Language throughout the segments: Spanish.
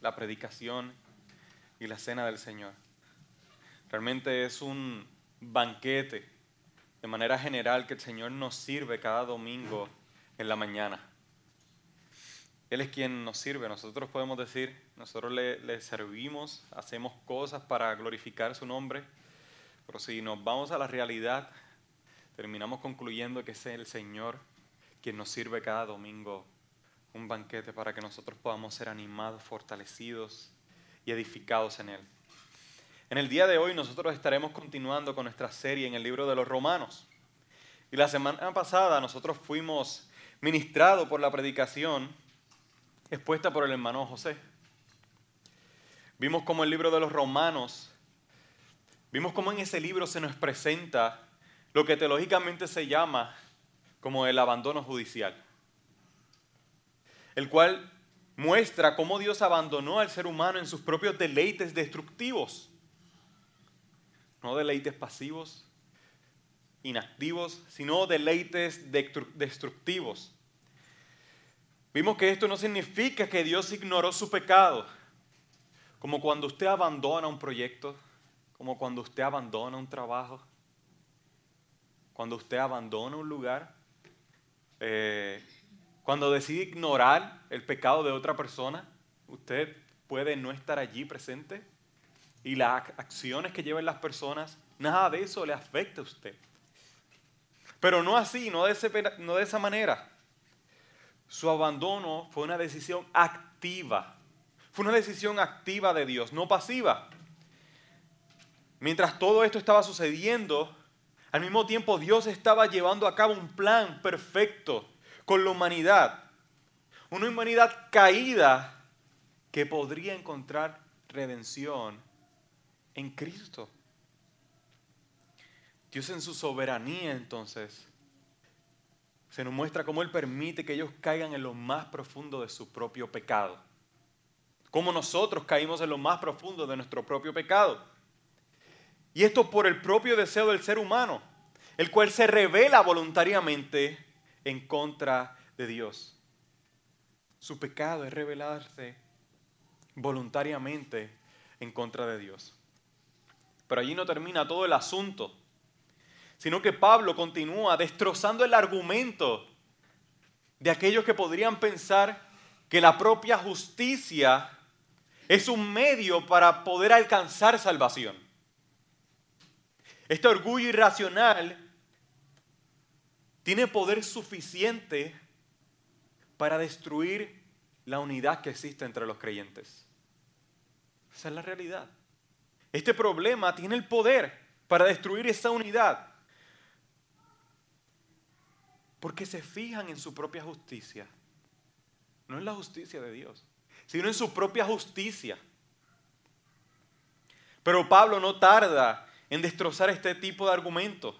la predicación y la cena del Señor. Realmente es un banquete de manera general que el Señor nos sirve cada domingo en la mañana. Él es quien nos sirve. Nosotros podemos decir, nosotros le, servimos, hacemos cosas para glorificar su nombre, pero si nos vamos a la realidad, terminamos concluyendo que es el Señor quien nos sirve cada domingo un banquete para que nosotros podamos ser animados, fortalecidos y edificados en Él. En el día de hoy nosotros estaremos continuando con nuestra serie en el libro de los Romanos. Y la semana pasada nosotros fuimos ministrados por la predicación expuesta por el hermano José. Vimos cómo el libro de los Romanos, vimos cómo en ese libro se nos presenta lo que teológicamente se llama como el abandono judicial el cual muestra cómo Dios abandonó al ser humano en sus propios deleites destructivos. No deleites pasivos, inactivos, sino deleites destructivos. Vimos que esto no significa que Dios ignoró su pecado, como cuando usted abandona un proyecto, como cuando usted abandona un trabajo, cuando usted abandona un lugar. Eh, cuando decide ignorar el pecado de otra persona, usted puede no estar allí presente y las acciones que lleven las personas, nada de eso le afecta a usted. Pero no así, no de, no de esa manera. Su abandono fue una decisión activa. Fue una decisión activa de Dios, no pasiva. Mientras todo esto estaba sucediendo, al mismo tiempo Dios estaba llevando a cabo un plan perfecto con la humanidad. Una humanidad caída que podría encontrar redención en Cristo. Dios en su soberanía entonces se nos muestra cómo Él permite que ellos caigan en lo más profundo de su propio pecado. Cómo nosotros caímos en lo más profundo de nuestro propio pecado. Y esto por el propio deseo del ser humano, el cual se revela voluntariamente en contra de Dios. Su pecado es rebelarse voluntariamente en contra de Dios. Pero allí no termina todo el asunto, sino que Pablo continúa destrozando el argumento de aquellos que podrían pensar que la propia justicia es un medio para poder alcanzar salvación. Este orgullo irracional tiene poder suficiente para destruir la unidad que existe entre los creyentes. Esa es la realidad. Este problema tiene el poder para destruir esa unidad. Porque se fijan en su propia justicia. No en la justicia de Dios, sino en su propia justicia. Pero Pablo no tarda en destrozar este tipo de argumento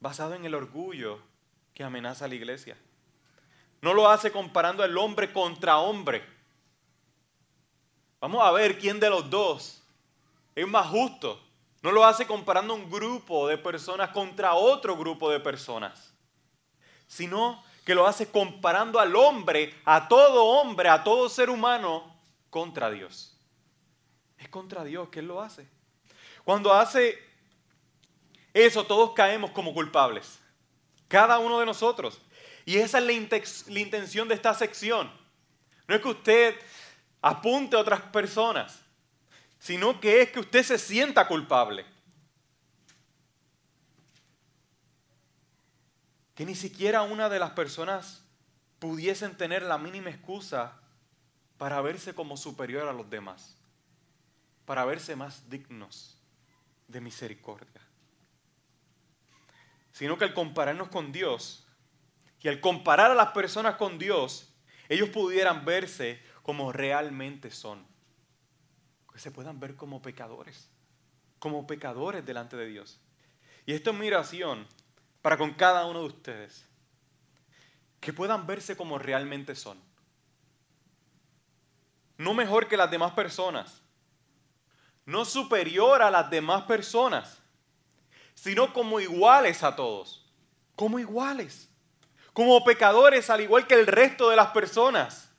basado en el orgullo que amenaza a la iglesia. No lo hace comparando al hombre contra hombre. Vamos a ver quién de los dos es más justo. No lo hace comparando un grupo de personas contra otro grupo de personas, sino que lo hace comparando al hombre, a todo hombre, a todo ser humano, contra Dios. Es contra Dios que Él lo hace. Cuando hace eso, todos caemos como culpables. Cada uno de nosotros. Y esa es la, intención de esta sección. No es que usted apunte a otras personas, sino que es que usted se sienta culpable. Que ni siquiera una de las personas pudiesen tener la mínima excusa para verse como superior a los demás, para verse más dignos de misericordia sino que al compararnos con Dios y al comparar a las personas con Dios, ellos pudieran verse como realmente son. Que se puedan ver como pecadores, como pecadores delante de Dios. Y esto es mi oración para con cada uno de ustedes. Que puedan verse como realmente son. No mejor que las demás personas. No superior a las demás personas sino como iguales a todos, como iguales, como pecadores al igual que el resto de las personas,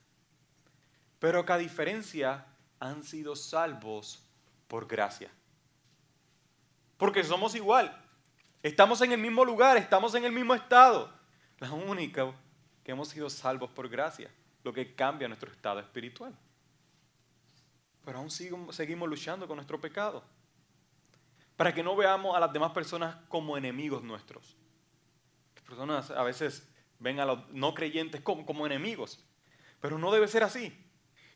pero que a diferencia han sido salvos por gracia. Porque somos igual. Estamos en el mismo lugar, estamos en el mismo estado. La única que hemos sido salvos por gracia, lo que cambia nuestro estado espiritual. Pero aún seguimos luchando con nuestro pecado. Para que no veamos a las demás personas como enemigos nuestros. Las personas a veces ven a los no creyentes como, como enemigos. Pero no debe ser así.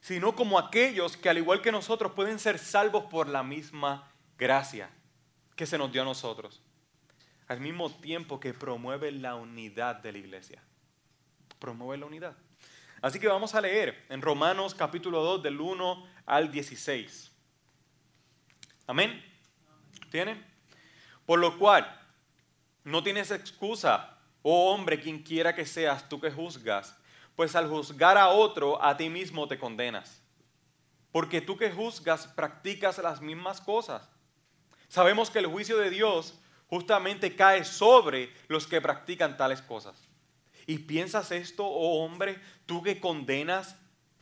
Sino como aquellos que al igual que nosotros pueden ser salvos por la misma gracia que se nos dio a nosotros. Al mismo tiempo que promueve la unidad de la iglesia. Promueve la unidad. Así que vamos a leer en Romanos capítulo 2 del 1 al 16. Amén. ¿Tienen? Por lo cual, no tienes excusa, oh hombre, quien quiera que seas tú que juzgas, pues al juzgar a otro, a ti mismo te condenas. Porque tú que juzgas practicas las mismas cosas. Sabemos que el juicio de Dios justamente cae sobre los que practican tales cosas. ¿Y piensas esto, oh hombre, tú que condenas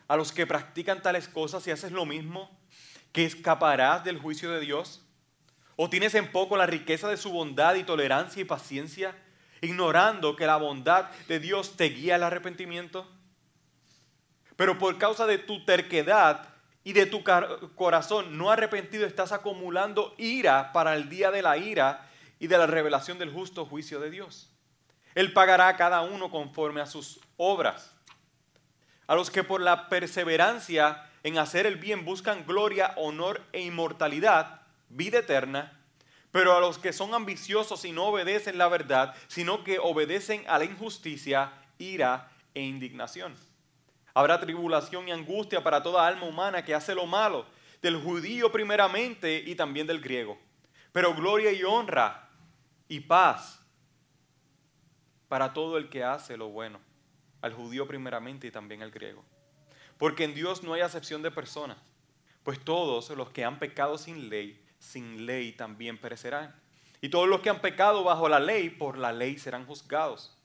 a los que practican tales cosas y haces lo mismo, que escaparás del juicio de Dios? ¿O tienes en poco la riqueza de su bondad y tolerancia y paciencia, ignorando que la bondad de Dios te guía al arrepentimiento? Pero por causa de tu terquedad y de tu corazón no arrepentido estás acumulando ira para el día de la ira y de la revelación del justo juicio de Dios. Él pagará a cada uno conforme a sus obras. A los que por la perseverancia en hacer el bien buscan gloria, honor e inmortalidad, vida eterna, pero a los que son ambiciosos y no obedecen la verdad, sino que obedecen a la injusticia, ira e indignación. Habrá tribulación y angustia para toda alma humana que hace lo malo, del judío primeramente y también del griego. Pero gloria y honra y paz para todo el que hace lo bueno, al judío primeramente y también al griego. Porque en Dios no hay acepción de personas, pues todos los que han pecado sin ley, sin ley también perecerán. Y todos los que han pecado bajo la ley, por la ley serán juzgados.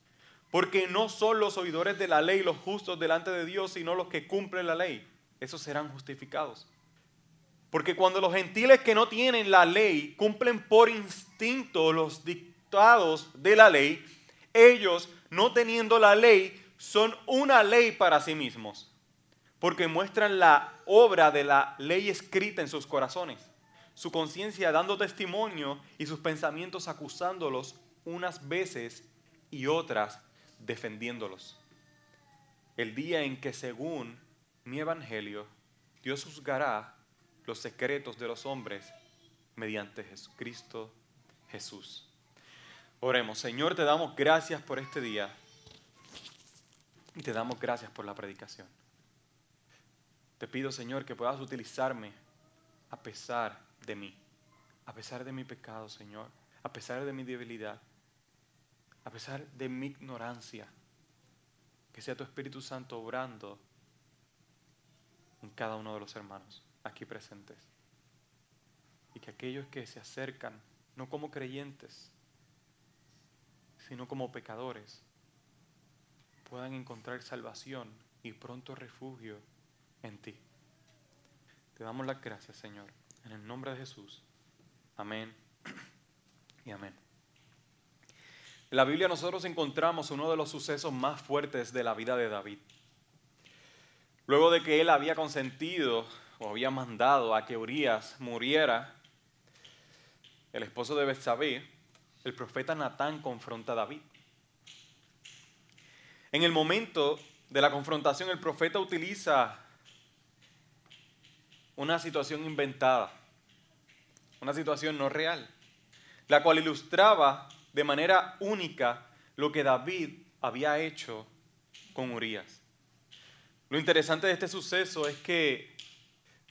Porque no son los oidores de la ley los justos delante de Dios, sino los que cumplen la ley. Esos serán justificados. Porque cuando los gentiles que no tienen la ley cumplen por instinto los dictados de la ley, ellos, no teniendo la ley, son una ley para sí mismos. Porque muestran la obra de la ley escrita en sus corazones, su conciencia dando testimonio y sus pensamientos acusándolos unas veces y otras defendiéndolos. El día en que según mi evangelio Dios juzgará los secretos de los hombres mediante Jesucristo Jesús. Oremos, Señor, te damos gracias por este día y te damos gracias por la predicación. Te pido, Señor, que puedas utilizarme a pesar de mí, a pesar de mi pecado, Señor, a pesar de mi debilidad a pesar de mi ignorancia, que sea tu Espíritu Santo obrando en cada uno de los hermanos aquí presentes. Y que aquellos que se acercan, no como creyentes, sino como pecadores, puedan encontrar salvación y pronto refugio en ti. Te damos las gracias, Señor, en el nombre de Jesús. Amén y amén. En la Biblia nosotros encontramos uno de los sucesos más fuertes de la vida de David. Luego de que él había consentido o había mandado a que Urias muriera, el esposo de Betsabé, el profeta Natán confronta a David. En el momento de la confrontación, el profeta utiliza una situación inventada, una situación no real, la cual ilustraba de manera única lo que David había hecho con Urias. Lo interesante de este suceso es que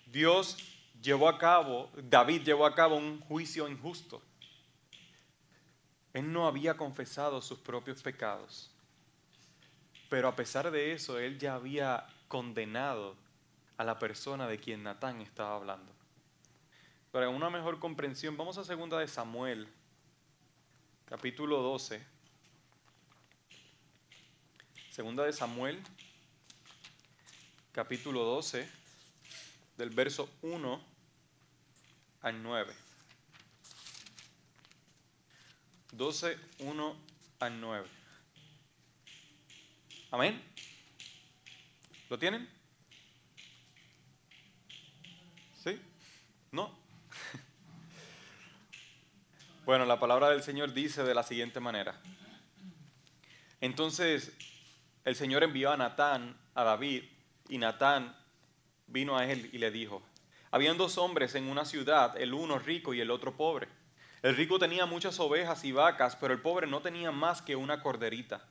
Dios llevó a cabo, David llevó a cabo un juicio injusto. Él no había confesado sus propios pecados, pero a pesar de eso, él ya había condenado a la persona de quien Natán estaba hablando. Para una mejor comprensión, vamos a segunda de Samuel, capítulo 12, segunda de Samuel, capítulo 12, del verso 1 al 9. 12, 1 al 9. Amén. ¿Lo tienen? ¿Sí? ¿No? Bueno, la palabra del Señor dice de la siguiente manera. Entonces el Señor envió a Natán a David y Natán vino a él y le dijo, habían dos hombres en una ciudad, el uno rico y el otro pobre. El rico tenía muchas ovejas y vacas, pero el pobre no tenía más que una corderita.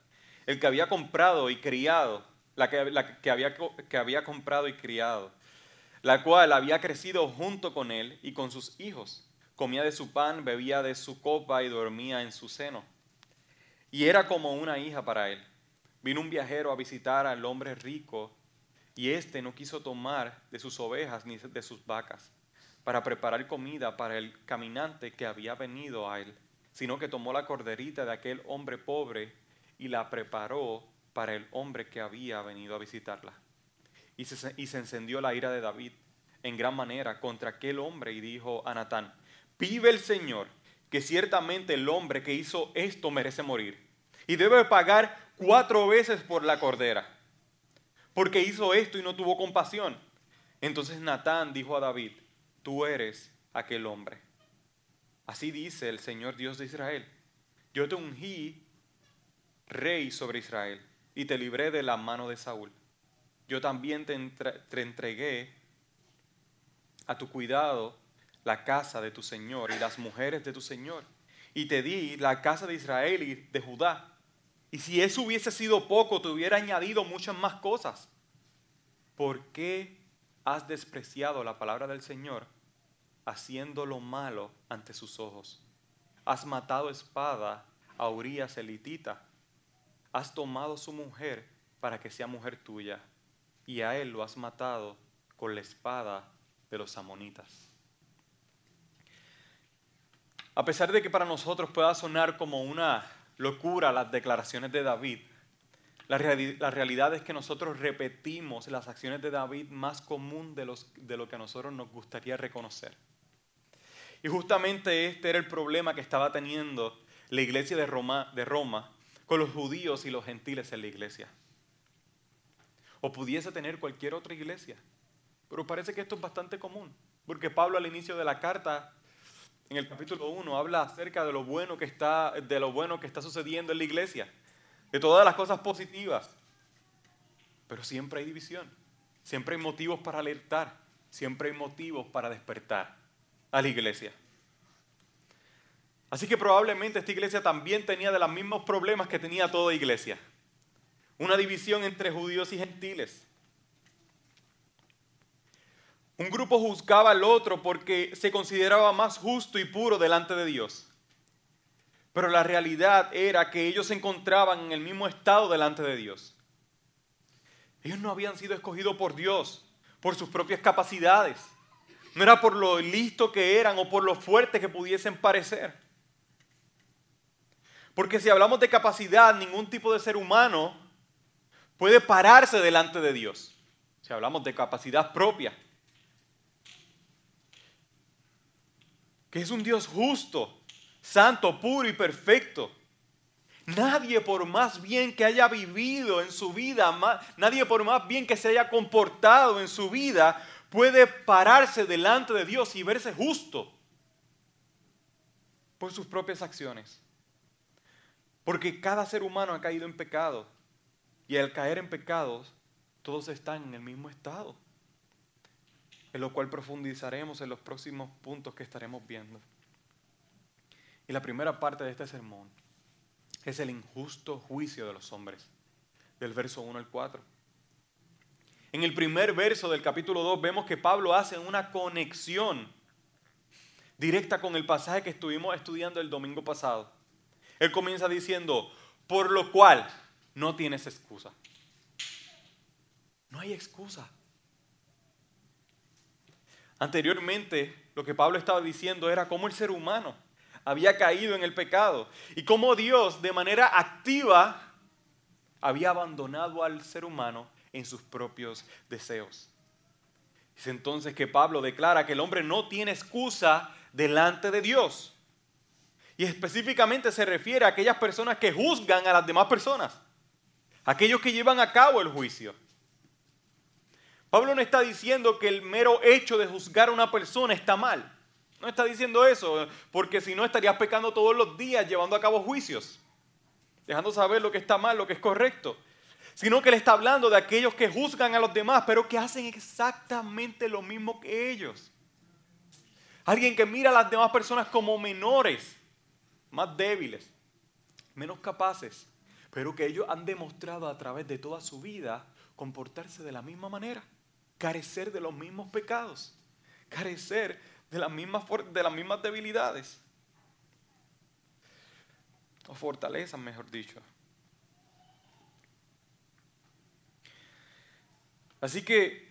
El que había comprado y criado, la que, que había comprado y criado, la cual había crecido junto con él y con sus hijos comía de su pan, bebía de su copa y dormía en su seno. Y era como una hija para él. Vino un viajero a visitar al hombre rico y éste no quiso tomar de sus ovejas ni de sus vacas para preparar comida para el caminante que había venido a él, sino que tomó la corderita de aquel hombre pobre y la preparó para el hombre que había venido a visitarla. Y se, encendió la ira de David en gran manera contra aquel hombre y dijo a Natán, Vive el Señor, que ciertamente el hombre que hizo esto merece morir. Y debe pagar cuatro veces por la cordera, porque hizo esto y no tuvo compasión. Entonces Natán dijo a David, tú eres aquel hombre. Así dice el Señor Dios de Israel. Yo te ungí rey sobre Israel y te libré de la mano de Saúl. Yo también te, entregué a tu cuidado la casa de tu Señor y las mujeres de tu Señor. Y te di la casa de Israel y de Judá. Y si eso hubiese sido poco, te hubiera añadido muchas más cosas. ¿Por qué has despreciado la palabra del Señor haciendo lo malo ante sus ojos? Has matado espada a Urias elitita. Has tomado su mujer para que sea mujer tuya. Y a él lo has matado con la espada de los amonitas. A pesar de que para nosotros pueda sonar como una locura las declaraciones de David, la, realidad es que nosotros repetimos las acciones de David más común de, los, de lo que a nosotros nos gustaría reconocer. Y justamente este era el problema que estaba teniendo la iglesia de Roma, de Roma con los judíos y los gentiles en la iglesia. O pudiese tener cualquier otra iglesia. Pero parece que esto es bastante común, porque Pablo al inicio de la carta en el capítulo 1 habla acerca de lo bueno que está, de lo bueno que está sucediendo en la iglesia, de todas las cosas positivas. Pero siempre hay división, siempre hay motivos para alertar, siempre hay motivos para despertar a la iglesia. Así que probablemente esta iglesia también tenía de los mismos problemas que tenía toda iglesia. Una división entre judíos y gentiles. Un grupo juzgaba al otro porque se consideraba más justo y puro delante de Dios. Pero la realidad era que ellos se encontraban en el mismo estado delante de Dios. Ellos no habían sido escogidos por Dios, por sus propias capacidades. No era por lo listo que eran o por lo fuerte que pudiesen parecer. Porque si hablamos de capacidad, ningún tipo de ser humano puede pararse delante de Dios. Si hablamos de capacidad propia. que es un Dios justo, santo, puro y perfecto. Nadie por más bien que haya vivido en su vida, nadie por más bien que se haya comportado en su vida, puede pararse delante de Dios y verse justo por sus propias acciones. Porque cada ser humano ha caído en pecado y al caer en pecados, todos están en el mismo estado en lo cual profundizaremos en los próximos puntos que estaremos viendo. Y la primera parte de este sermón es el injusto juicio de los hombres, del verso 1 al 4. En el primer verso del capítulo 2 vemos que Pablo hace una conexión directa con el pasaje que estuvimos estudiando el domingo pasado. Él comienza diciendo, por lo cual no tienes excusa. No hay excusa. Anteriormente, lo que Pablo estaba diciendo era cómo el ser humano había caído en el pecado y cómo Dios de manera activa había abandonado al ser humano en sus propios deseos. Es entonces que Pablo declara que el hombre no tiene excusa delante de Dios. Y específicamente se refiere a aquellas personas que juzgan a las demás personas, aquellos que llevan a cabo el juicio. Pablo no está diciendo que el mero hecho de juzgar a una persona está mal. No está diciendo eso, porque si no estarías pecando todos los días llevando a cabo juicios, dejando saber lo que está mal, lo que es correcto. Sino que él está hablando de aquellos que juzgan a los demás, pero que hacen exactamente lo mismo que ellos. Alguien que mira a las demás personas como menores, más débiles, menos capaces, pero que ellos han demostrado a través de toda su vida comportarse de la misma manera carecer de los mismos pecados, carecer de las mismas, de las mismas debilidades. O fortalezas, mejor dicho. Así que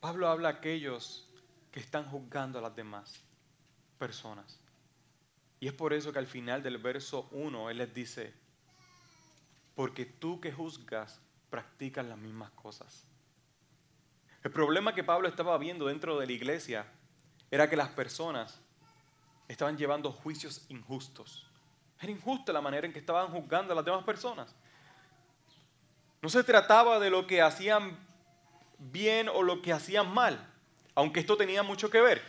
Pablo habla a aquellos que están juzgando a las demás personas. Y es por eso que al final del verso 1 él les dice, porque tú que juzgas practican las mismas cosas. El problema que Pablo estaba viendo dentro de la iglesia era que las personas estaban llevando juicios injustos. Era injusta la manera en que estaban juzgando a las demás personas. No se trataba de lo que hacían bien o lo que hacían mal, aunque esto tenía mucho que ver,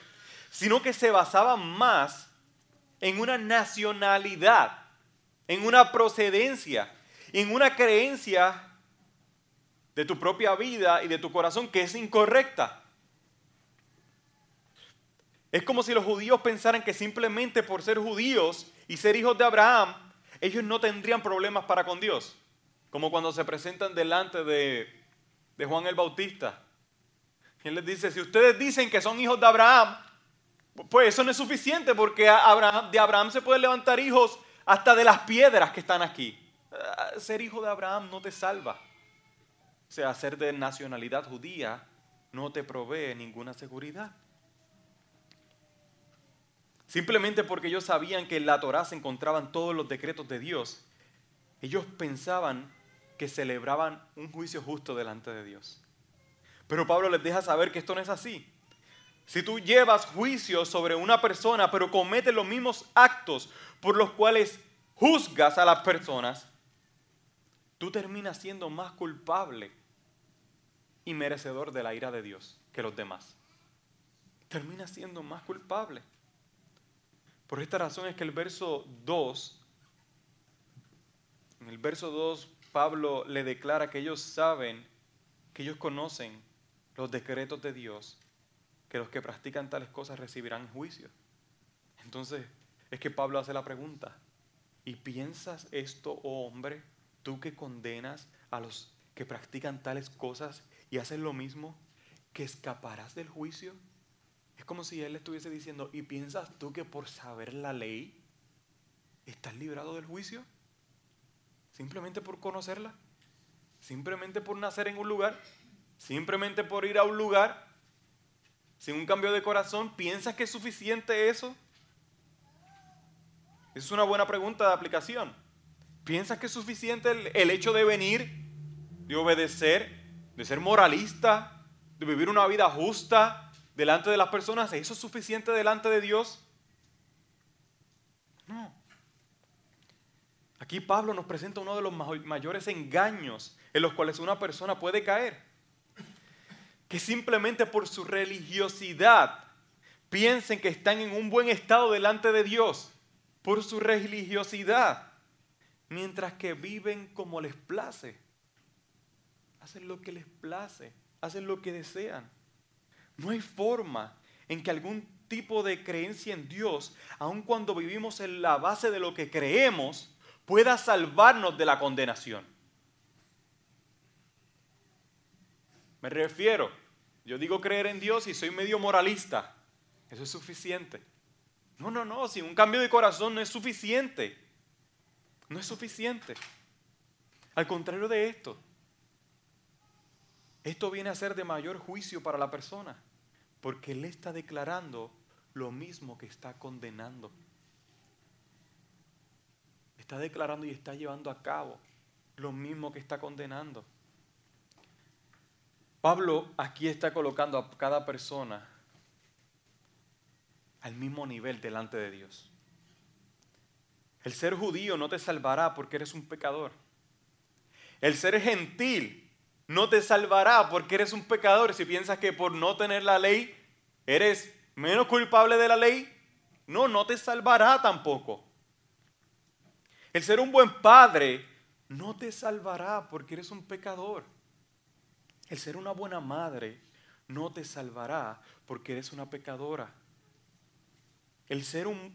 sino que se basaban más en una nacionalidad, en una procedencia, en una creencia de tu propia vida y de tu corazón que es incorrecta. Es como si los judíos pensaran que simplemente por ser judíos y ser hijos de Abraham, ellos no tendrían problemas para con Dios. Como cuando se presentan delante de, Juan el Bautista. Él les dice, si ustedes dicen que son hijos de Abraham, pues eso no es suficiente porque de Abraham se pueden levantar hijos hasta de las piedras que están aquí. Ah, ser hijo de Abraham no te salva. O sea, ser de nacionalidad judía no te provee ninguna seguridad. Simplemente porque ellos sabían que en la Torah se encontraban todos los decretos de Dios, ellos pensaban que celebraban un juicio justo delante de Dios. Pero Pablo les deja saber que esto no es así. Si tú llevas juicio sobre una persona, pero cometes los mismos actos por los cuales juzgas a las personas, tú terminas siendo más culpable y merecedor de la ira de Dios que los demás. Termina siendo más culpable. Por esta razón es que el verso 2, en el verso 2, Pablo le declara que ellos saben, que ellos conocen los decretos de Dios, que los que practican tales cosas recibirán juicio. Entonces es que Pablo hace la pregunta, ¿y piensas esto, oh hombre? tú que condenas a los que practican tales cosas y hacen lo mismo, que escaparás del juicio. Es como si él estuviese diciendo, ¿y piensas tú que por saber la ley estás librado del juicio? Simplemente por conocerla, simplemente por nacer en un lugar, simplemente por ir a un lugar, sin un cambio de corazón, ¿piensas que es suficiente eso? Es una buena pregunta de aplicación. ¿Piensas que es suficiente el, hecho de venir, de obedecer, de ser moralista, de vivir una vida justa delante de las personas? ¿Eso es suficiente delante de Dios? No. Aquí Pablo nos presenta uno de los mayores engaños en los cuales una persona puede caer. Que simplemente por su religiosidad piensen que están en un buen estado delante de Dios. Por su religiosidad mientras que viven como les place. Hacen lo que les place, hacen lo que desean. No hay forma en que algún tipo de creencia en Dios, aun cuando vivimos en la base de lo que creemos, pueda salvarnos de la condenación. Me refiero, yo digo creer en Dios y soy medio moralista. Eso es suficiente. No, no, no, si un cambio de corazón no es suficiente. No es suficiente. Al contrario de esto, esto viene a ser de mayor juicio para la persona, porque él está declarando lo mismo que está condenando. Está declarando y está llevando a cabo lo mismo que está condenando. Pablo aquí está colocando a cada persona al mismo nivel delante de Dios. El ser judío no te salvará porque eres un pecador. El ser gentil no te salvará porque eres un pecador. Si piensas que por no tener la ley eres menos culpable de la ley, no, no te salvará tampoco. El ser un buen padre no te salvará porque eres un pecador. El ser una buena madre no te salvará porque eres una pecadora. El ser un,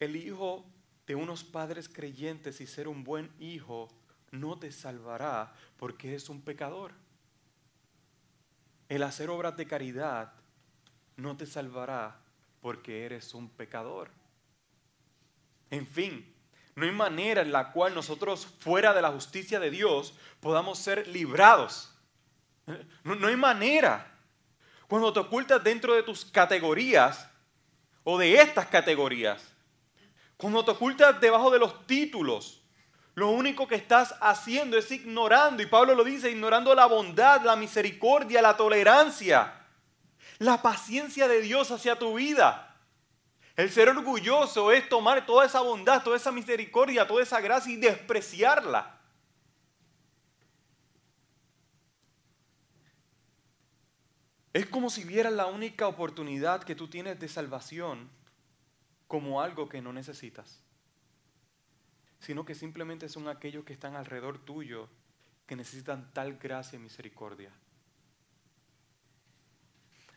el hijo de unos padres creyentes y ser un buen hijo no te salvará porque eres un pecador. El hacer obras de caridad no te salvará porque eres un pecador. En fin, no hay manera en la cual nosotros fuera de la justicia de Dios podamos ser librados. No, hay manera. Cuando te ocultas dentro de tus categorías o de estas categorías, cuando te ocultas debajo de los títulos, lo único que estás haciendo es ignorando, y Pablo lo dice, ignorando la bondad, la misericordia, la tolerancia, la paciencia de Dios hacia tu vida. El ser orgulloso es tomar toda esa bondad, toda esa misericordia, toda esa gracia y despreciarla. Es como si vieras la única oportunidad que tú tienes de salvación como algo que no necesitas, sino que simplemente son aquellos que están alrededor tuyo que necesitan tal gracia y misericordia.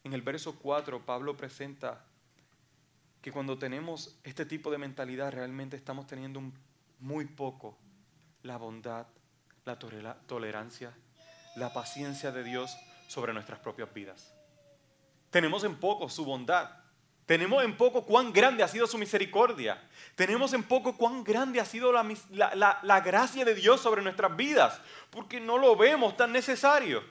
En el verso 4, Pablo presenta que cuando tenemos este tipo de mentalidad realmente estamos teniendo muy poco la bondad, la tolerancia, la paciencia de Dios sobre nuestras propias vidas. Tenemos en poco su bondad. Tenemos en poco cuán grande ha sido su misericordia. Tenemos en poco cuán grande ha sido la, la gracia de Dios sobre nuestras vidas. Porque no lo vemos tan necesario.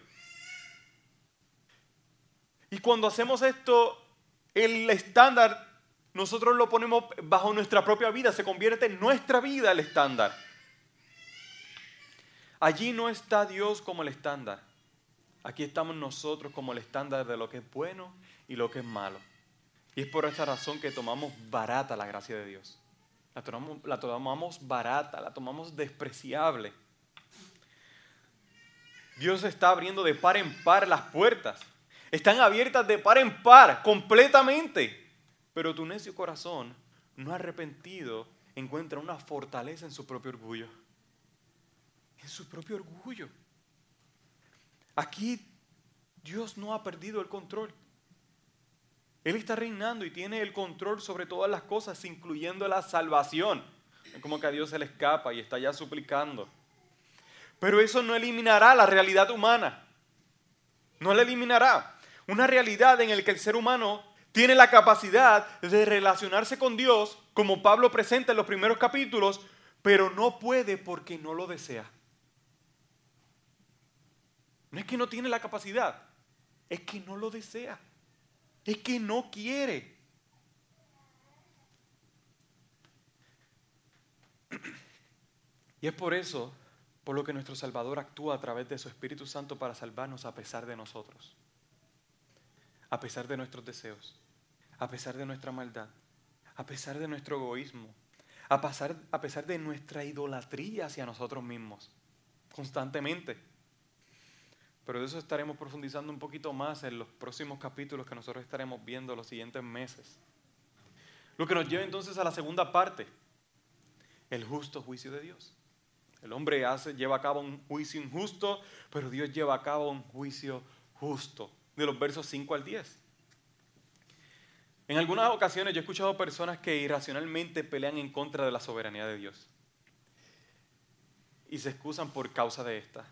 Y cuando hacemos esto, el estándar nosotros lo ponemos bajo nuestra propia vida, se convierte en nuestra vida el estándar. Allí no está Dios como el estándar. Aquí estamos nosotros como el estándar de lo que es bueno y lo que es malo. Y es por esta razón que tomamos barata la gracia de Dios. La tomamos, la tomamos barata, la tomamos despreciable. Dios está abriendo de par en par las puertas. Están abiertas de par en par, completamente. Pero tu necio corazón, no arrepentido, encuentra una fortaleza en su propio orgullo. En su propio orgullo. Aquí Dios no ha perdido el control. Él está reinando y tiene el control sobre todas las cosas, incluyendo la salvación. Es como que a Dios se le escapa y está ya suplicando. Pero eso no eliminará la realidad humana. No la eliminará. Una realidad en la que el ser humano tiene la capacidad de relacionarse con Dios, como Pablo presenta en los primeros capítulos, pero no puede porque no lo desea. No es que no tiene la capacidad, es que no lo desea, es que no quiere. Y es por eso, por lo que nuestro Salvador actúa a través de su Espíritu Santo para salvarnos a pesar de nosotros, a pesar de nuestros deseos a pesar de nuestra maldad, a pesar de nuestro egoísmo, a pesar, a pesar de nuestra idolatría hacia nosotros mismos, constantemente. Pero de eso estaremos profundizando un poquito más en los próximos capítulos que nosotros estaremos viendo los siguientes meses. Lo que nos lleva entonces a la segunda parte, el justo juicio de Dios. El hombre hace, lleva a cabo un juicio injusto, pero Dios lleva a cabo un juicio justo, de los versos 5 al 10. En algunas ocasiones yo he escuchado personas que irracionalmente pelean en contra de la soberanía de Dios y se excusan por causa de esta.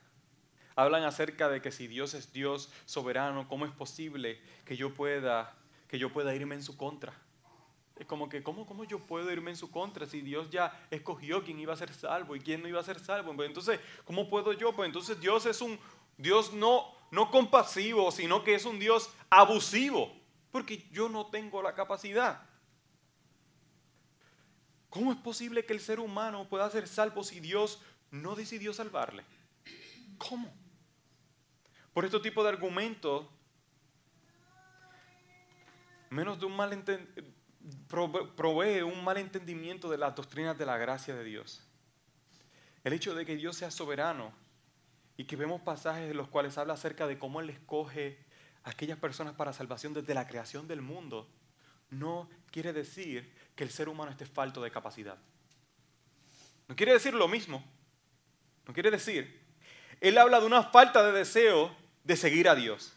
Hablan acerca de que si Dios es Dios soberano, ¿cómo es posible que yo pueda, que yo pueda irme en su contra? Es como que, ¿cómo, ¿cómo yo puedo irme en su contra si Dios ya escogió quién iba a ser salvo y quién no iba a ser salvo? Pues entonces, ¿cómo puedo yo? Pues entonces Dios es un Dios no, no compasivo, sino que es un Dios abusivo porque yo no tengo la capacidad. ¿Cómo es posible que el ser humano pueda ser salvo si Dios no decidió salvarle. ¿Cómo? Por este tipo de argumentos, menos de un mal provee un mal entendimiento de las doctrinas de la gracia de Dios. El hecho de que Dios sea soberano y que vemos pasajes en los cuales habla acerca de cómo Él escoge a aquellas personas para salvación desde la creación del mundo, no quiere decir que el ser humano esté falto de capacidad. No quiere decir lo mismo. No quiere decir. Él habla de una falta de deseo de seguir a Dios.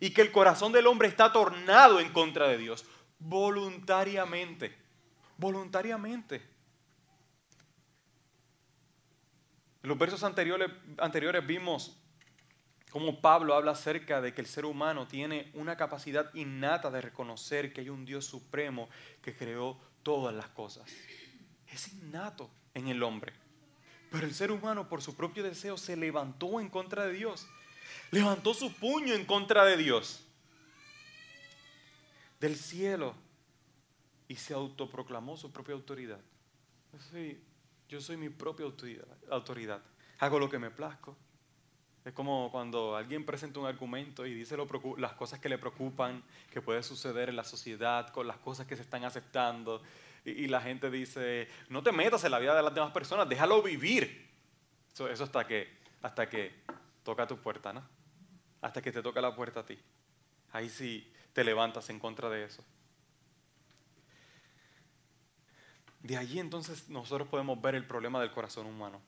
Y que el corazón del hombre está tornado en contra de Dios. Voluntariamente. Voluntariamente. En los versos anteriores, vimos cómo Pablo habla acerca de que el ser humano tiene una capacidad innata de reconocer que hay un Dios supremo que creó todas las cosas. Es innato en el hombre. Pero el ser humano por su propio deseo se levantó en contra de Dios. Levantó su puño en contra de Dios. Del cielo. Y se autoproclamó su propia autoridad. Yo soy, mi propia autoridad. Hago lo que me plazco. Es como cuando alguien presenta un argumento y dice las cosas que le preocupan, que puede suceder en la sociedad, con las cosas que se están aceptando y, la gente dice, no te metas en la vida de las demás personas, déjalo vivir. Eso, eso hasta, que, hasta que toca tu puerta, ¿no? Hasta que te toca la puerta a ti. Ahí sí te levantas en contra de eso. De allí entonces nosotros podemos ver el problema del corazón humano.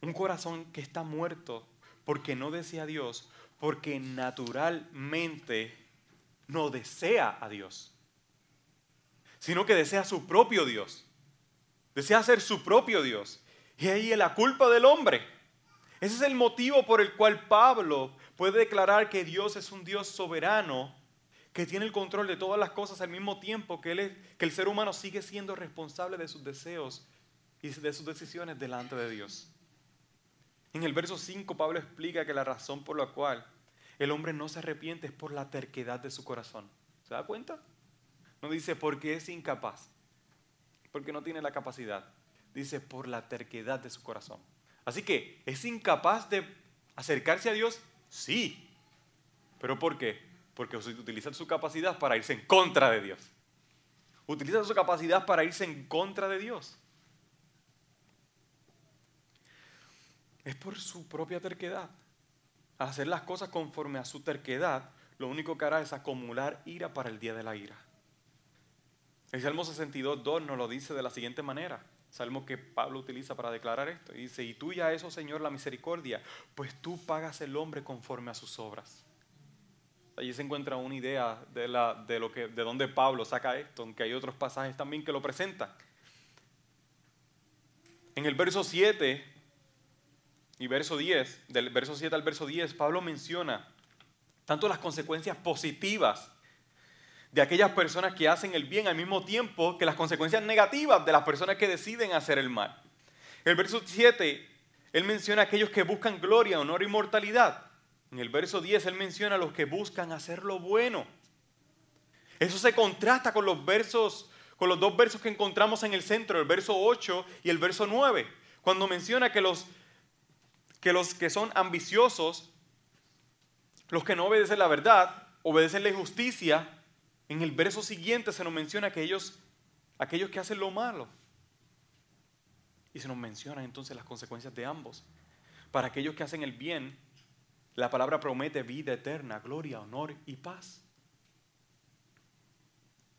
Un corazón que está muerto porque no desea a Dios, porque naturalmente no desea a Dios sino que desea su propio Dios. Desea ser su propio Dios. Y ahí es la culpa del hombre. Ese es el motivo por el cual Pablo puede declarar que Dios es un Dios soberano, que tiene el control de todas las cosas al mismo tiempo que, que el ser humano sigue siendo responsable de sus deseos y de sus decisiones delante de Dios. En el verso 5 Pablo explica que la razón por la cual el hombre no se arrepiente es por la terquedad de su corazón. ¿Se da cuenta? No dice porque es incapaz, porque no tiene la capacidad. Dice por la terquedad de su corazón. Así que, ¿es incapaz de acercarse a Dios? Sí. ¿Pero por qué? Porque utiliza su capacidad para irse en contra de Dios. Utiliza su capacidad para irse en contra de Dios. Es por su propia terquedad. hacer las cosas conforme a su terquedad, lo único que hará es acumular ira para el día de la ira. El Salmo 62, 2 nos lo dice de la siguiente manera. Salmo que Pablo utiliza para declarar esto. dice, y tuya eso, Señor, la misericordia, pues tú pagas el hombre conforme a sus obras. Allí se encuentra una idea de, la, de, lo que, de dónde Pablo saca esto, aunque hay otros pasajes también que lo presentan. En el verso 7 y verso 10, del verso 7 al verso 10, Pablo menciona tanto las consecuencias positivas de aquellas personas que hacen el bien al mismo tiempo que las consecuencias negativas de las personas que deciden hacer el mal. El verso 7, él menciona a aquellos que buscan gloria, honor y mortalidad. En el verso 10, él menciona a los que buscan hacer lo bueno. Eso se contrasta con los versos, con los dos versos que encontramos en el centro, el verso 8 y el verso 9, cuando menciona que los que, los que son ambiciosos, los que no obedecen la verdad, obedecen la injusticia, en el verso siguiente se nos menciona aquellos, aquellos que hacen lo malo. Y se nos menciona entonces las consecuencias de ambos. Para aquellos que hacen el bien, la palabra promete vida eterna, gloria, honor y paz.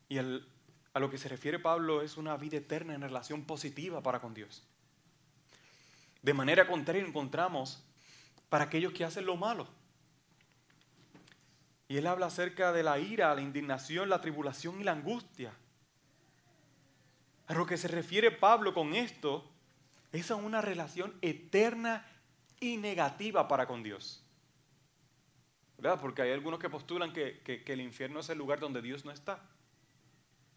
Y a lo que se refiere Pablo es una vida eterna en relación positiva para con Dios. De manera contraria encontramos para aquellos que hacen lo malo. Y él habla acerca de la ira, la indignación, la tribulación y la angustia. A lo que se refiere Pablo con esto es a una relación eterna y negativa para con Dios. ¿Verdad? Porque hay algunos que postulan que, que, el infierno es el lugar donde Dios no está.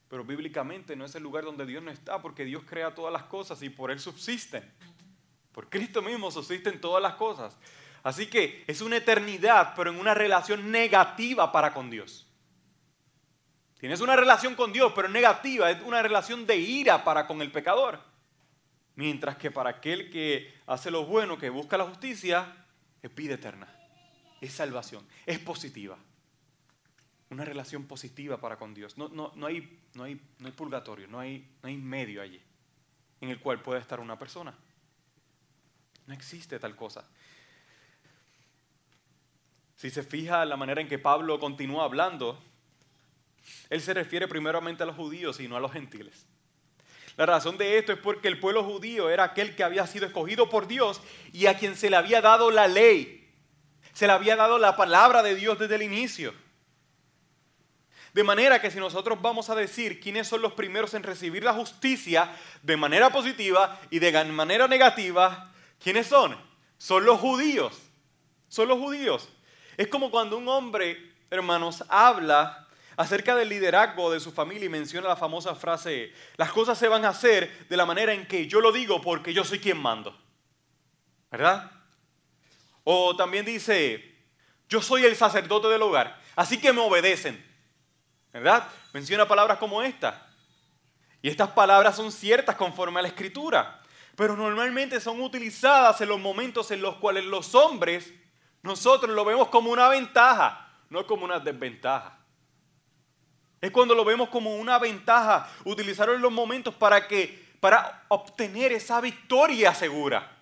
Pero bíblicamente no es el lugar donde Dios no está porque Dios crea todas las cosas y por Él subsisten. Por Cristo mismo subsisten todas las cosas. Así que es una eternidad, pero en una relación negativa para con Dios. Tienes una relación con Dios, pero negativa, es una relación de ira para con el pecador. Mientras que para aquel que hace lo bueno, que busca la justicia, es vida eterna, es salvación, es positiva. Una relación positiva para con Dios. No, no, no, hay, no, hay, no hay purgatorio, no hay, no hay medio allí en el cual puede estar una persona. No existe tal cosa. Si se fija la manera en que Pablo continúa hablando, él se refiere primeramente a los judíos y no a los gentiles. La razón de esto es porque el pueblo judío era aquel que había sido escogido por Dios y a quien se le había dado la ley. Se le había dado la palabra de Dios desde el inicio. De manera que si nosotros vamos a decir quiénes son los primeros en recibir la justicia de manera positiva y de manera negativa, ¿quiénes son? Son los judíos. Son los judíos. Es como cuando un hombre, hermanos, habla acerca del liderazgo de su familia y menciona la famosa frase, las cosas se van a hacer de la manera en que yo lo digo porque yo soy quien mando. ¿Verdad? O también dice, yo soy el sacerdote del hogar, así que me obedecen. ¿Verdad? Menciona palabras como esta. Y estas palabras son ciertas conforme a la escritura, pero normalmente son utilizadas en los momentos en los cuales los hombres, nosotros lo vemos como una ventaja, no como una desventaja. Es cuando lo vemos como una ventaja, utilizarlo en los momentos para que para obtener esa victoria segura.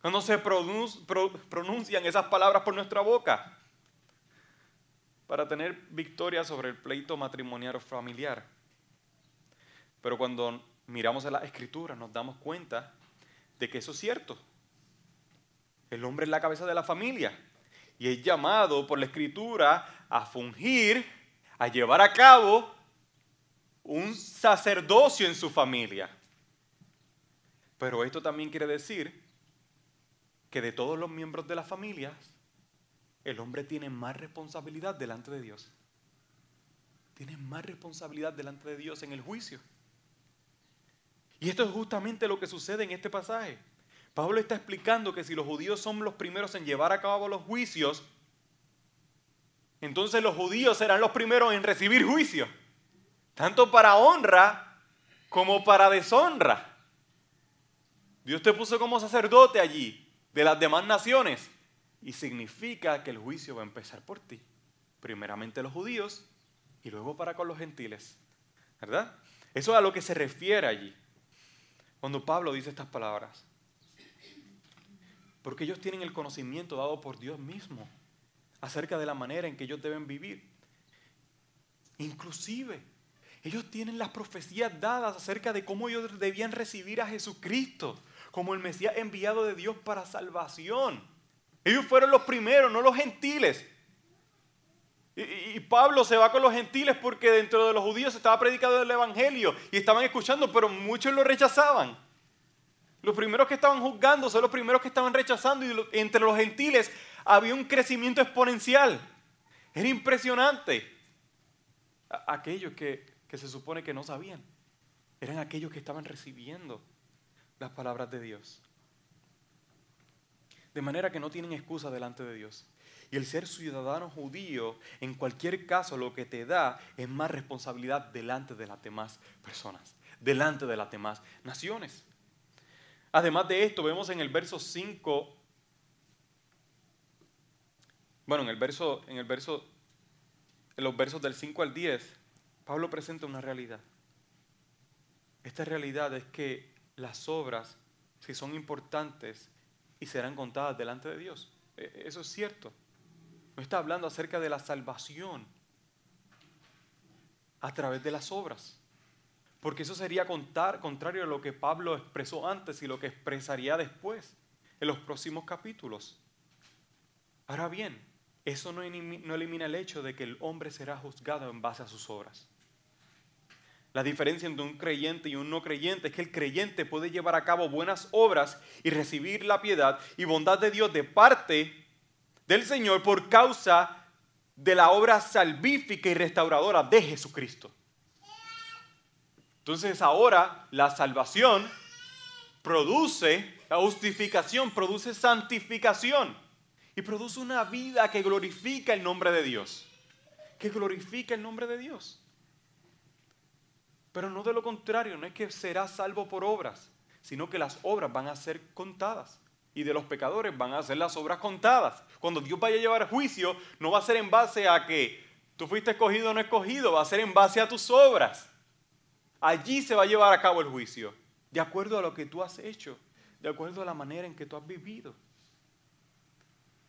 Cuando se pronuncian esas palabras por nuestra boca. Para tener victoria sobre el pleito matrimonial o familiar. Pero cuando miramos a la escritura nos damos cuenta de que eso es cierto. El hombre es la cabeza de la familia y es llamado por la escritura a fungir a llevar a cabo un sacerdocio en su familia. Pero esto también quiere decir que de todos los miembros de la familia, el hombre tiene más responsabilidad delante de Dios. Tiene más responsabilidad delante de Dios en el juicio. Y esto es justamente lo que sucede en este pasaje. Pablo está explicando que si los judíos son los primeros en llevar a cabo los juicios, entonces los judíos serán los primeros en recibir juicio, tanto para honra como para deshonra. Dios te puso como sacerdote allí de las demás naciones y significa que el juicio va a empezar por ti. Primeramente los judíos y luego para con los gentiles. ¿Verdad? Eso es a lo que se refiere allí. Cuando Pablo dice estas palabras. Porque ellos tienen el conocimiento dado por Dios mismo acerca de la manera en que ellos deben vivir. Inclusive, ellos tienen las profecías dadas acerca de cómo ellos debían recibir a Jesucristo como el Mesías enviado de Dios para salvación. Ellos fueron los primeros, no los gentiles. Y, Pablo se va con los gentiles porque dentro de los judíos estaba predicando el Evangelio y estaban escuchando, pero muchos lo rechazaban. Los primeros que estaban juzgando son los primeros que estaban rechazando y entre los gentiles había un crecimiento exponencial. Era impresionante. Aquellos que, se supone que no sabían, eran aquellos que estaban recibiendo las palabras de Dios. De manera que no tienen excusa delante de Dios. Y el ser ciudadano judío, en cualquier caso, lo que te da es más responsabilidad delante de las demás personas, delante de las demás naciones. Además de esto, vemos en el verso 5 bueno, en el verso, en el verso, en los versos del 5 al 10, Pablo presenta una realidad. Esta realidad es que las obras, si son importantes y serán contadas delante de Dios, e, eso es cierto. No está hablando acerca de la salvación a través de las obras. Porque eso sería contar, contrario a lo que Pablo expresó antes y lo que expresaría después, en los próximos capítulos. Ahora bien, eso no elimina el hecho de que el hombre será juzgado en base a sus obras. La diferencia entre un creyente y un no creyente es que el creyente puede llevar a cabo buenas obras y recibir la piedad y bondad de Dios de parte del Señor por causa de la obra salvífica y restauradora de Jesucristo. Entonces ahora la salvación produce, la justificación produce santificación y produce una vida que glorifica el nombre de Dios. Que glorifica el nombre de Dios. Pero no de lo contrario, no es que será salvo por obras, sino que las obras van a ser contadas. Y de los pecadores van a ser las obras contadas. Cuando Dios vaya a llevar juicio, no va a ser en base a que tú fuiste escogido o no escogido, va a ser en base a tus obras. Allí se va a llevar a cabo el juicio, de acuerdo a lo que tú has hecho, de acuerdo a la manera en que tú has vivido.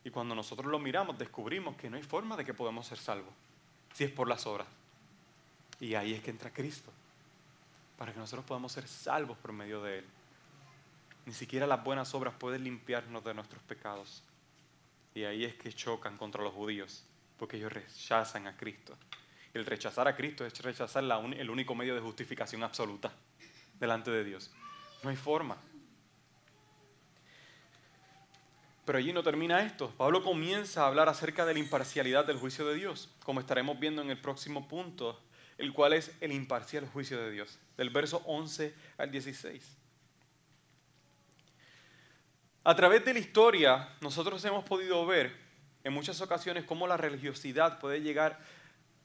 Y cuando nosotros lo miramos, descubrimos que no hay forma de que podamos ser salvos, si es por las obras. Y ahí es que entra Cristo, para que nosotros podamos ser salvos por medio de Él. Ni siquiera las buenas obras pueden limpiarnos de nuestros pecados. Y ahí es que chocan contra los judíos, porque ellos rechazan a Cristo. El rechazar a Cristo es rechazar el único medio de justificación absoluta delante de Dios. No hay forma. Pero allí no termina esto. Pablo comienza a hablar acerca de la imparcialidad del juicio de Dios, como estaremos viendo en el próximo punto, el cual es el imparcial juicio de Dios, del verso 11 al 16. A través de la historia, nosotros hemos podido ver en muchas ocasiones cómo la religiosidad puede llegar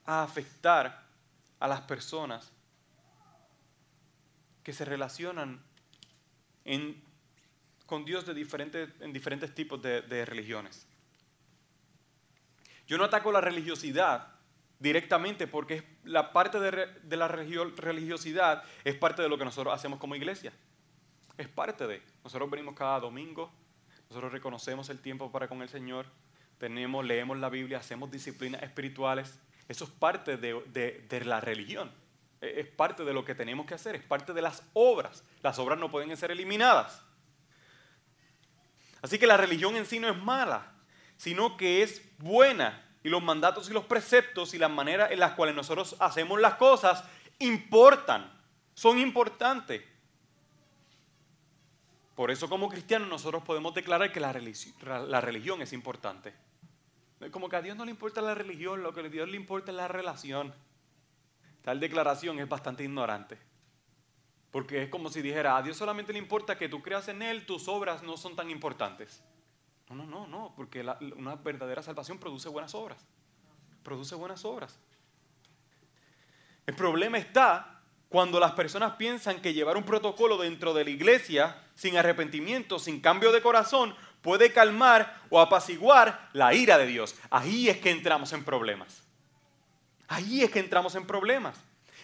a afectar a las personas que se relacionan con Dios de en diferentes tipos de, religiones. Yo no ataco la religiosidad directamente porque la parte de, de la religiosidad es parte de lo que nosotros hacemos como iglesia. Es parte de. Nosotros venimos cada domingo, nosotros reconocemos el tiempo para con el Señor, tenemos, leemos la Biblia, hacemos disciplinas espirituales. Eso es parte de, la religión. E, es parte de lo que tenemos que hacer, es parte de las obras. Las obras no pueden ser eliminadas. Así que la religión en sí no es mala, sino que es buena. Y los mandatos y los preceptos y las maneras en las cuales nosotros hacemos las cosas importan, son importantes. Por eso como cristianos nosotros podemos declarar que la religión, es importante. Como que a Dios no le importa la religión, lo que a Dios le importa es la relación. Tal declaración es bastante ignorante. Porque es como si dijera, a Dios solamente le importa que tú creas en Él, tus obras no son tan importantes. No, no, no, no, porque una verdadera salvación produce buenas obras. Produce buenas obras. El problema está cuando las personas piensan que llevar un protocolo dentro de la iglesia sin arrepentimiento, sin cambio de corazón, puede calmar o apaciguar la ira de Dios. Ahí es que entramos en problemas. Ahí es que entramos en problemas.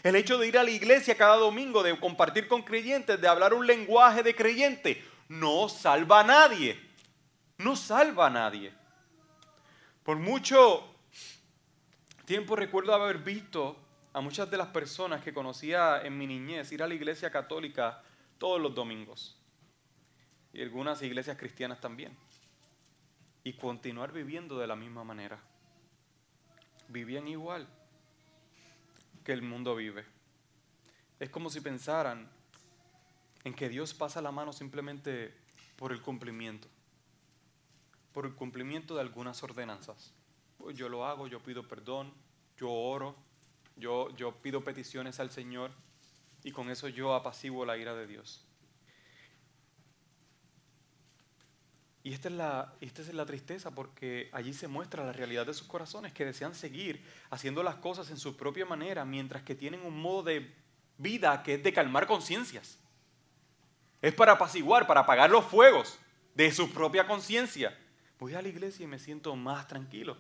El hecho de ir a la iglesia cada domingo, de compartir con creyentes, de hablar un lenguaje de creyente, no salva a nadie. No salva a nadie. Por mucho tiempo recuerdo haber visto a muchas de las personas que conocía en mi niñez ir a la iglesia católica todos los domingos y algunas iglesias cristianas también y continuar viviendo de la misma manera. Vivían igual que el mundo vive. Es como si pensaran en que Dios pasa la mano simplemente por el cumplimiento, por el cumplimiento de algunas ordenanzas. Pues yo lo hago, yo pido perdón, yo oro, yo, pido peticiones al Señor y con eso yo apaciguo la ira de Dios. Y esta es, la, esta es la tristeza porque allí se muestra la realidad de sus corazones que desean seguir haciendo las cosas en su propia manera mientras que tienen un modo de vida que es de calmar conciencias. Es para apaciguar, para apagar los fuegos de su propia conciencia. Voy a la iglesia y me siento más tranquilo.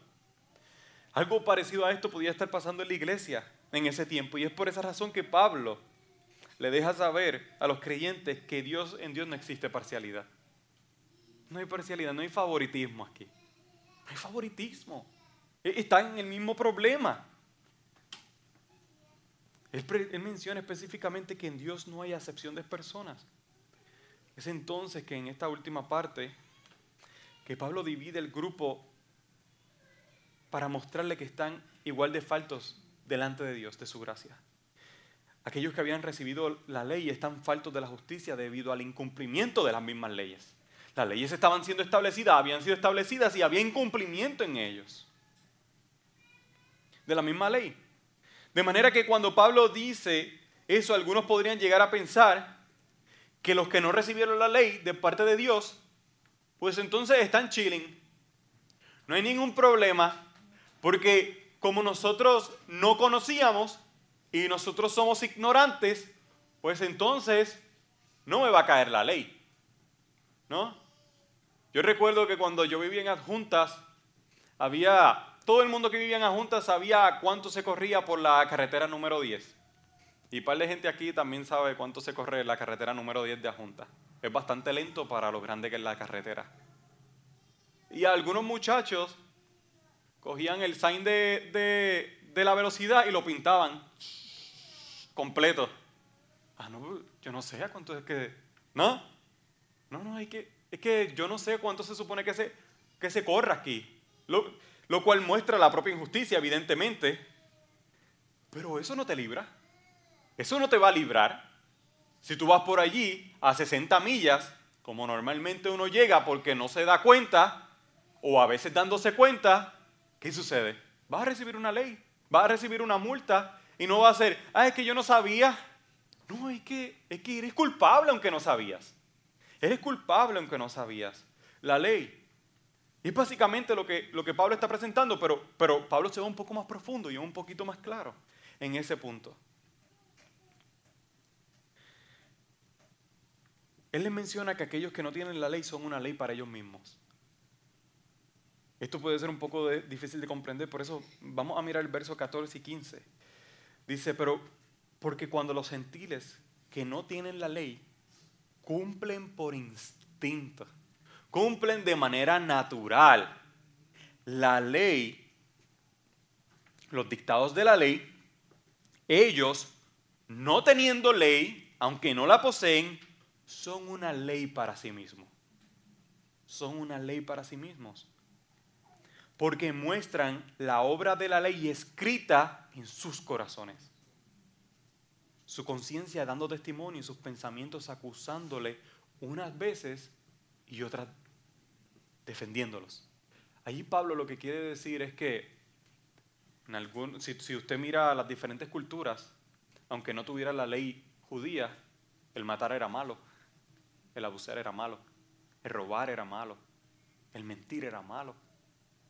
Algo parecido a esto podía estar pasando en la iglesia en ese tiempo y es por esa razón que Pablo le deja saber a los creyentes que Dios en Dios no existe parcialidad. No hay parcialidad, no hay favoritismo aquí. No hay favoritismo. E-, Están en el mismo problema. Él, menciona específicamente que en Dios no hay acepción de personas. Es entonces que en esta última parte que Pablo divide el grupo para mostrarle que están igual de faltos delante de Dios, de su gracia. Aquellos que habían recibido la ley están faltos de la justicia debido al incumplimiento de las mismas leyes. Las leyes estaban siendo establecidas, habían sido establecidas y había incumplimiento en ellos. De la misma ley. De manera que cuando Pablo dice eso, algunos podrían llegar a pensar que los que no recibieron la ley de parte de Dios, pues entonces están chilling. No hay ningún problema, porque como nosotros no conocíamos y nosotros somos ignorantes, pues entonces no me va a caer la ley. ¿No? Yo recuerdo que cuando yo vivía en adjuntas, había, todo el mundo que vivía en adjuntas sabía cuánto se corría por la carretera número 10. Y par de gente aquí también sabe cuánto se corre la carretera número 10 de adjuntas. Es bastante lento para lo grande que es la carretera. Y algunos muchachos cogían el sign de, de la velocidad y lo pintaban completo. Ah, no, yo no sé a cuánto es que. ¿No? No, no, hay que, es que yo no sé cuánto se supone que se, que se corra aquí. Lo, lo cual muestra la propia injusticia, evidentemente. Pero eso no te libra. Eso no te va a librar. Si tú vas por allí a 60 millas, como normalmente uno llega porque no se da cuenta, o a veces dándose cuenta, ¿qué sucede? Vas a recibir una ley va a recibir una multa y no va a ser, ah, es que yo no sabía. No, es que, es que eres culpable aunque no sabías. Eres culpable aunque no sabías. La ley. Y es básicamente lo que, lo que Pablo está presentando, pero, pero Pablo se va un poco más profundo y un poquito más claro en ese punto. Él les menciona que aquellos que no tienen la ley son una ley para ellos mismos. Esto puede ser un poco difícil de comprender, por eso vamos a mirar el verso 14 y 15. Dice, pero porque cuando los gentiles que no tienen la ley cumplen por instinto, cumplen de manera natural la ley, los dictados de la ley, ellos, no teniendo ley, aunque no la poseen, son una ley para sí mismos. Son una ley para sí mismos porque muestran la obra de la ley escrita en sus corazones. Su conciencia dando testimonio y sus pensamientos acusándole unas veces y otras defendiéndolos. Allí Pablo lo que quiere decir es que en algún, si, si usted mira las diferentes culturas, aunque no tuviera la ley judía, el matar era malo, el abusar era malo, el robar era malo, el mentir era malo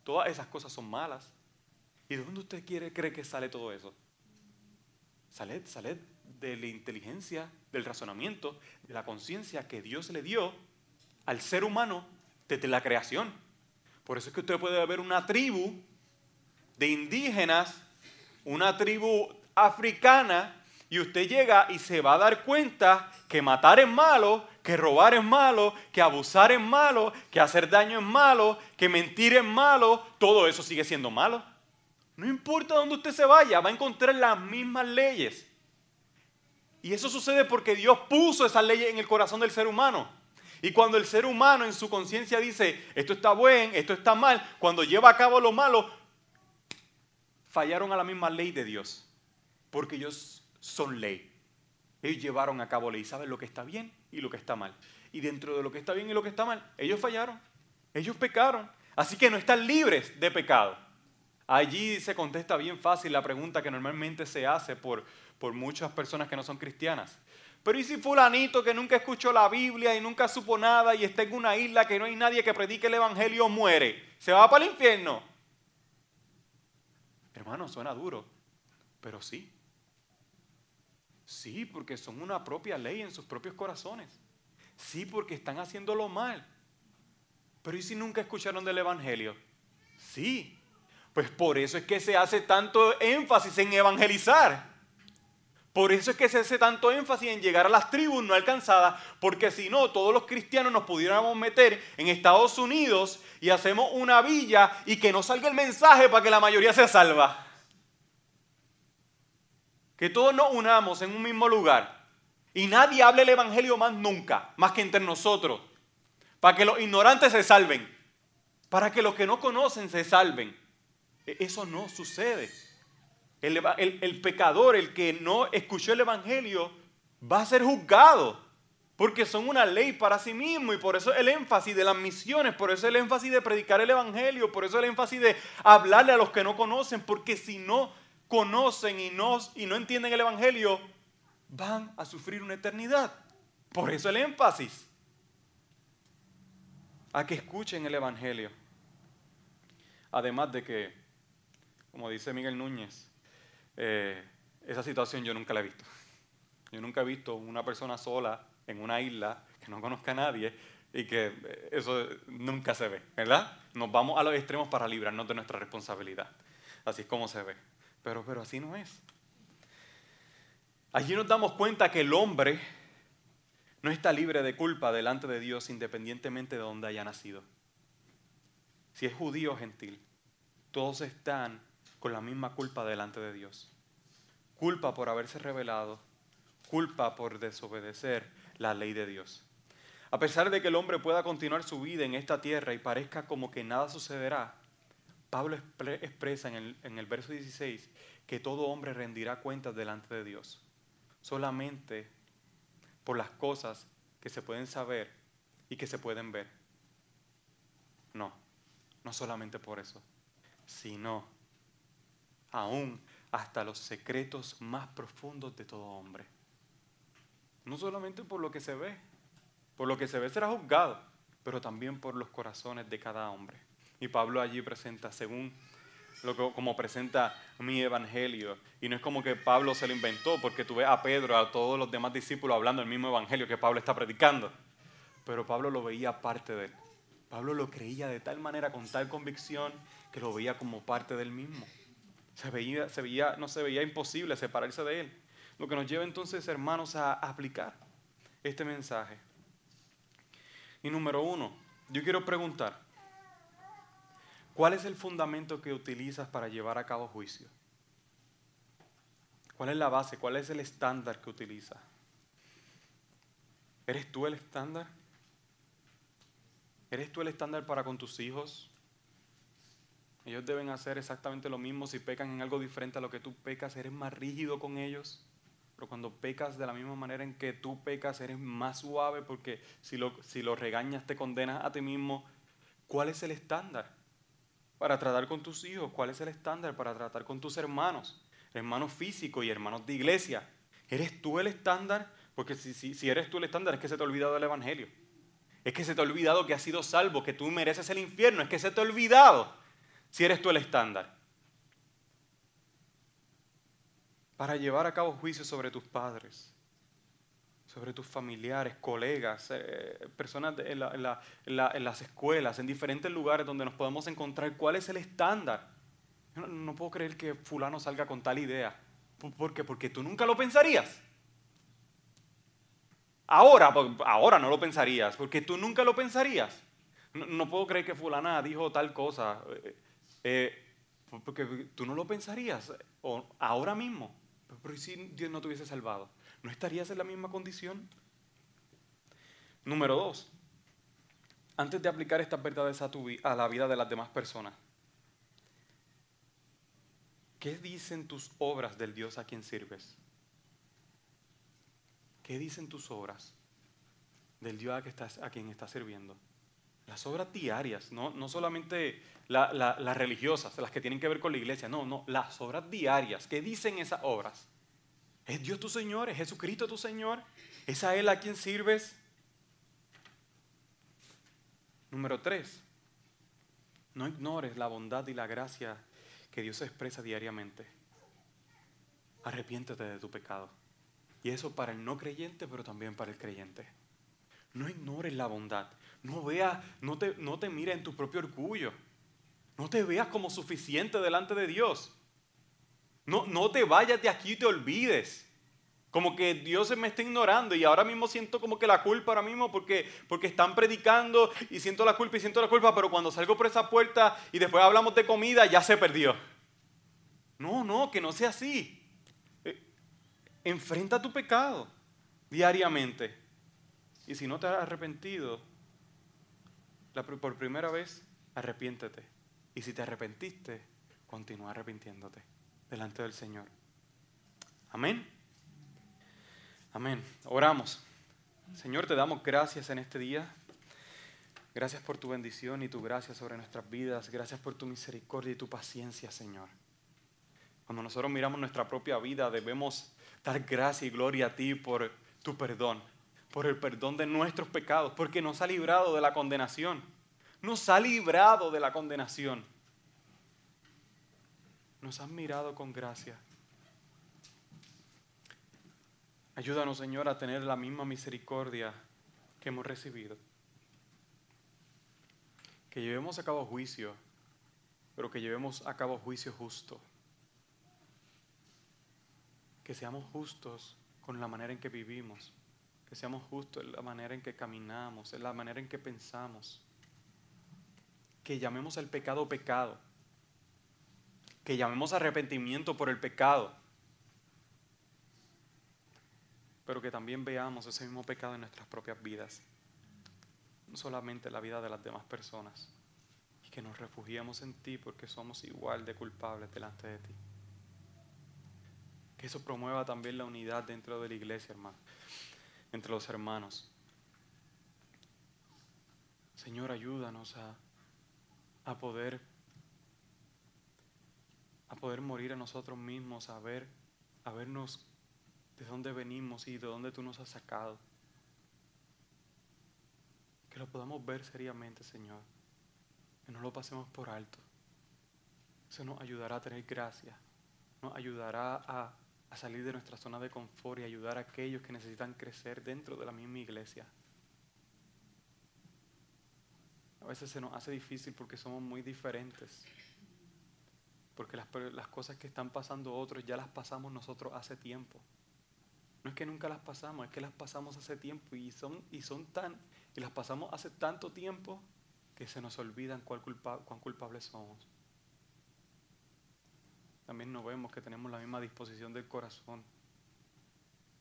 Todas esas cosas son malas. ¿Y de dónde usted quiere, cree que sale todo eso? Sale, sale de la inteligencia, del razonamiento, de la conciencia que Dios le dio al ser humano desde la creación. Por eso es que usted puede ver una tribu de indígenas, una tribu africana, y usted llega y se va a dar cuenta que matar es malo, que robar es malo, que abusar es malo, que hacer daño es malo, que mentir es malo, todo eso sigue siendo malo. No importa dónde usted se vaya, va a encontrar las mismas leyes. Y eso sucede porque Dios puso esas leyes en el corazón del ser humano. Y cuando el ser humano en su conciencia dice, esto está bueno, esto está mal, cuando lleva a cabo lo malo, fallaron a la misma ley de Dios. Porque ellos son ley. Ellos llevaron a cabo ley, saben lo que está bien y lo que está mal. Y dentro de lo que está bien y lo que está mal, ellos fallaron, ellos pecaron. Así que no están libres de pecado. Allí se contesta bien fácil la pregunta que normalmente se hace por, por muchas personas que no son cristianas. Pero ¿y si fulanito que nunca escuchó la Biblia y nunca supo nada y está en una isla que no hay nadie que predique el Evangelio muere? ¿Se va para el infierno? Hermano, suena duro, pero sí. Sí, porque son una propia ley en sus propios corazones. Sí, porque están haciéndolo mal. Pero ¿y si nunca escucharon del Evangelio? Sí. Pues por eso es que se hace tanto énfasis en evangelizar. Por eso es que se hace tanto énfasis en llegar a las tribus no alcanzadas, porque si no, todos los cristianos nos pudiéramos meter en Estados Unidos y hacemos una villa y que no salga el mensaje para que la mayoría se salva que todos nos unamos en un mismo lugar y nadie hable el Evangelio más nunca, más que entre nosotros, para que los ignorantes se salven, para que los que no conocen se salven. E-, eso no sucede. El, pecador, el que no escuchó el Evangelio, va a ser juzgado, porque son una ley para sí mismo y por eso el énfasis de las misiones, por eso el énfasis de predicar el Evangelio, por eso el énfasis de hablarle a los que no conocen, porque si no conocen y no, y no entienden el Evangelio, van a sufrir una eternidad. Por eso el énfasis a que escuchen el Evangelio. Además de que, como dice Miguel Núñez, eh, esa situación yo nunca la he visto. Yo nunca he visto una persona sola en una isla que no conozca a nadie y que eso nunca se ve, ¿verdad? Nos vamos a los extremos para librarnos de nuestra responsabilidad. Así es como se ve. Pero, pero así no es. Allí nos damos cuenta que el hombre no está libre de culpa delante de Dios independientemente de donde haya nacido. Si es judío o gentil, todos están con la misma culpa delante de Dios. Culpa por haberse revelado, culpa por desobedecer la ley de Dios. A pesar de que el hombre pueda continuar su vida en esta tierra y parezca como que nada sucederá, Pablo expresa en el, en el verso 16 que todo hombre rendirá cuentas delante de Dios solamente por las cosas que se pueden saber y que se pueden ver. No, no solamente por eso, sino aún hasta los secretos más profundos de todo hombre. No solamente por lo que se ve, por lo que se ve será juzgado, pero también por los corazones de cada hombre. Y Pablo allí presenta, según lo como presenta mi evangelio. Y no es como que Pablo se lo inventó, porque tú ves a Pedro, a todos los demás discípulos hablando el mismo evangelio que Pablo está predicando. Pero Pablo lo veía parte de él. Pablo lo creía de tal manera, con tal convicción, que lo veía como parte del mismo. Se veía, no se veía imposible separarse de él. Lo que nos lleva entonces, hermanos, a aplicar este mensaje. Y número uno, yo quiero preguntar, ¿Cuál es el fundamento que utilizas para llevar a cabo juicio? ¿Cuál es la base? ¿Cuál es el estándar que utilizas? ¿Eres tú el estándar? ¿Eres tú el estándar para con tus hijos? Ellos deben hacer exactamente lo mismo. Si pecan en algo diferente a lo que tú pecas, eres más rígido con ellos. Pero cuando pecas de la misma manera en que tú pecas, eres más suave porque si lo, si lo regañas te condenas a ti mismo. ¿Cuál es el estándar? para tratar con tus hijos? ¿Cuál es el estándar para tratar con tus hermanos? Hermanos físicos y hermanos de iglesia. ¿Eres tú el estándar? Porque si, si, eres tú el estándar es que se te ha olvidado el Evangelio. Es que se te ha olvidado que has sido salvo, que tú mereces el infierno. Es que se te ha olvidado si eres tú el estándar. Para llevar a cabo juicio sobre tus padres, sobre tus familiares, colegas, eh, personas en, las escuelas, en diferentes lugares donde nos podemos encontrar, cuál es el estándar. no, puedo creer que fulano salga con tal idea. ¿Por qué? Porque tú nunca lo pensarías. Ahora, ahora no lo pensarías, porque tú nunca lo pensarías. No, puedo creer que fulana dijo tal cosa, eh, eh, porque tú no lo pensarías, o ahora mismo. Pero si Dios no te hubiese salvado? ¿no estarías en la misma condición? Número dos, antes de aplicar estas verdades a, tu, a la vida de las demás personas, ¿qué dicen tus obras del Dios a quien sirves? ¿Qué dicen tus obras del Dios a quien estás sirviendo? Las obras diarias, no, no solamente las religiosas, las que tienen que ver con la iglesia, no, no, las obras diarias. ¿Qué dicen esas obras? ¿Es Dios tu Señor? ¿Es Jesucristo tu Señor? ¿Es a Él a quien sirves? Número tres, no ignores la bondad y la gracia que Dios expresa diariamente. Arrepiéntete de tu pecado. Y eso para el no creyente, pero también para el creyente. No ignores la bondad. No veas, no te, no te mires en tu propio orgullo. No te veas como suficiente delante de Dios. No, no te vayas de aquí y te olvides. Como que Dios me está ignorando y ahora mismo siento como que la culpa ahora mismo porque, porque están predicando y siento la culpa y siento la culpa, pero cuando salgo por esa puerta y después hablamos de comida ya se perdió. No, no, que no sea así. Eh, enfrenta tu pecado diariamente. Y si no te has arrepentido, por primera vez, arrepiéntete. Y si te arrepentiste, continúa arrepintiéndote delante del Señor. Amén. Amén. Oramos. Señor, te damos gracias en este día. Gracias por tu bendición y tu gracia sobre nuestras vidas. Gracias por tu misericordia y tu paciencia, Señor. Cuando nosotros miramos nuestra propia vida, debemos dar gracia y gloria a ti por tu perdón, por el perdón de nuestros pecados, porque nos ha librado de la condenación. Nos ha librado de la condenación nos has mirado con gracia. Ayúdanos, Señor, a tener la misma misericordia que hemos recibido. Que llevemos a cabo juicio, pero que llevemos a cabo juicio justo. Que seamos justos con la manera en que vivimos. Que seamos justos en la manera en que caminamos, en la manera en que pensamos. Que llamemos al pecado pecado. Que llamemos arrepentimiento por el pecado. Pero que también veamos ese mismo pecado en nuestras propias vidas. No solamente en la vida de las demás personas. Y que nos refugiemos en ti porque somos igual de culpables delante de ti. Que eso promueva también la unidad dentro de la iglesia, hermano. Entre los hermanos. Señor, ayúdanos a, a poder a poder morir a nosotros mismos, a ver, a vernos de dónde venimos y de dónde tú nos has sacado. Que lo podamos ver seriamente, Señor. Que no lo pasemos por alto. Eso nos ayudará a tener gracia. Nos ayudará a a salir de nuestra zona de confort y ayudar a aquellos que necesitan crecer dentro de la misma iglesia. A veces se nos hace difícil porque somos muy diferentes. Porque las, las, cosas que están pasando otros ya las pasamos nosotros hace tiempo. No es que nunca las pasamos, es que las pasamos hace tiempo y son, y son tan, y las pasamos hace tanto tiempo que se nos olvidan cuán, culpa, cuán culpables somos también nos vemos que tenemos la misma disposición del corazón.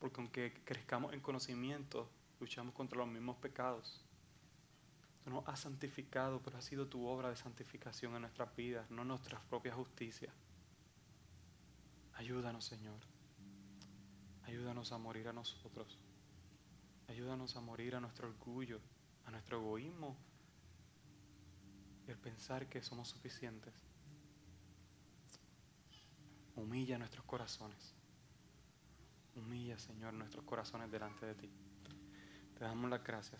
Porque aunque crezcamos en conocimiento, luchamos contra los mismos pecados. Tú nos has santificado, pero ha sido tu obra de santificación en nuestras vidas, no nuestras propias justicias. Ayúdanos, Señor. Ayúdanos a morir a nosotros. Ayúdanos a morir a nuestro orgullo, a nuestro egoísmo y el pensar que somos suficientes. Humilla nuestros corazones. Humilla, Señor, nuestros corazones delante de ti. Te damos las gracias.